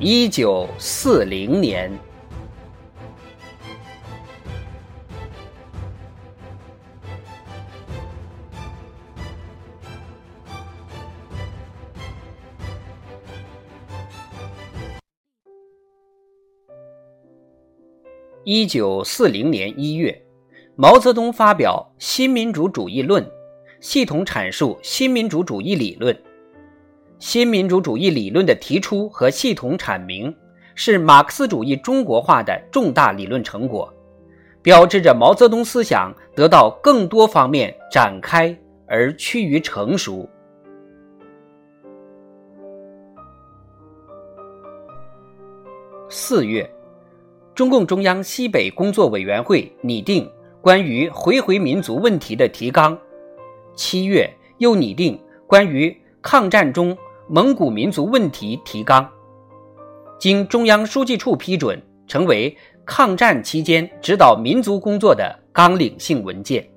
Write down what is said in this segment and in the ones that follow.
一九四零年，一九四零年一月，毛泽东发表《新民主主义论》，系统阐述新民主主义理论。新民主主义理论的提出和系统阐明，是马克思主义中国化的重大理论成果，标志着毛泽东思想得到更多方面展开而趋于成熟。四月，中共中央西北工作委员会拟定关于回回民族问题的提纲，七月又拟定关于抗战中。蒙古民族问题提纲，经中央书记处批准，成为抗战期间指导民族工作的纲领性文件。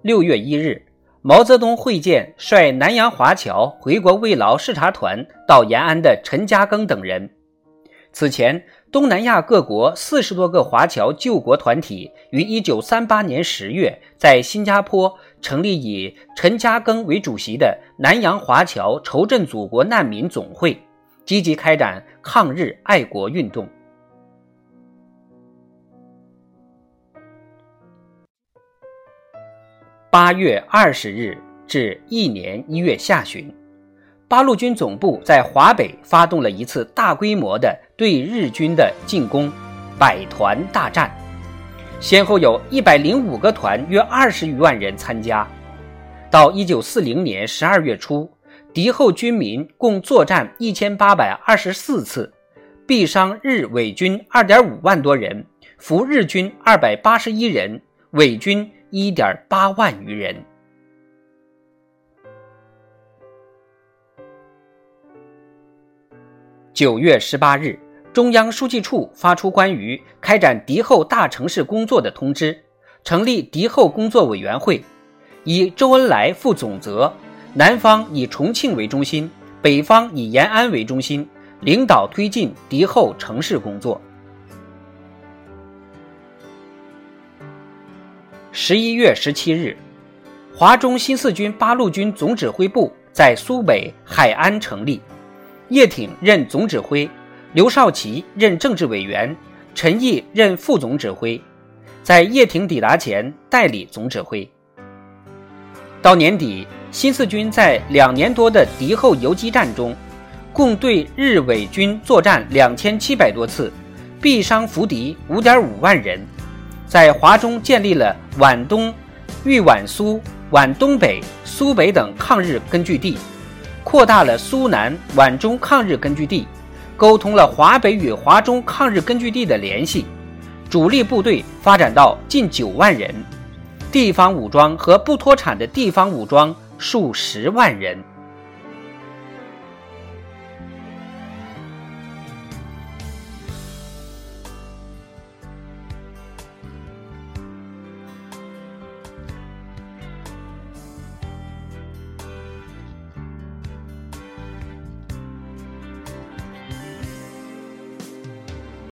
六月一日，毛泽东会见率南洋华侨回国慰劳视察团到延安的陈嘉庚等人。此前，东南亚各国四十多个华侨救国团体于一九三八年十月在新加坡成立以陈嘉庚为主席的南洋华侨筹赈祖国难民总会，积极开展抗日爱国运动。八月二十日至一年一月下旬。八路军总部在华北发动了一次大规模的对日军的进攻，百团大战，先后有一百零五个团，约二十余万人参加。到一九四零年十二月初，敌后军民共作战一千八百二十四次，毙伤日伪军二点五万多人，俘日军二百八十一人，伪军一点八万余人。九月十八日，中央书记处发出关于开展敌后大城市工作的通知，成立敌后工作委员会，以周恩来负总责，南方以重庆为中心，北方以延安为中心，领导推进敌后城市工作。十一月十七日，华中新四军八路军总指挥部在苏北海安成立。叶挺任总指挥，刘少奇任政治委员，陈毅任副总指挥，在叶挺抵达前代理总指挥。到年底，新四军在两年多的敌后游击战中，共对日伪军作战两千七百多次，毙伤俘敌五点五万人，在华中建立了皖东、豫皖苏、皖东北、苏北等抗日根据地。扩大了苏南皖中抗日根据地，沟通了华北与华中抗日根据地的联系，主力部队发展到近九万人，地方武装和不脱产的地方武装数十万人。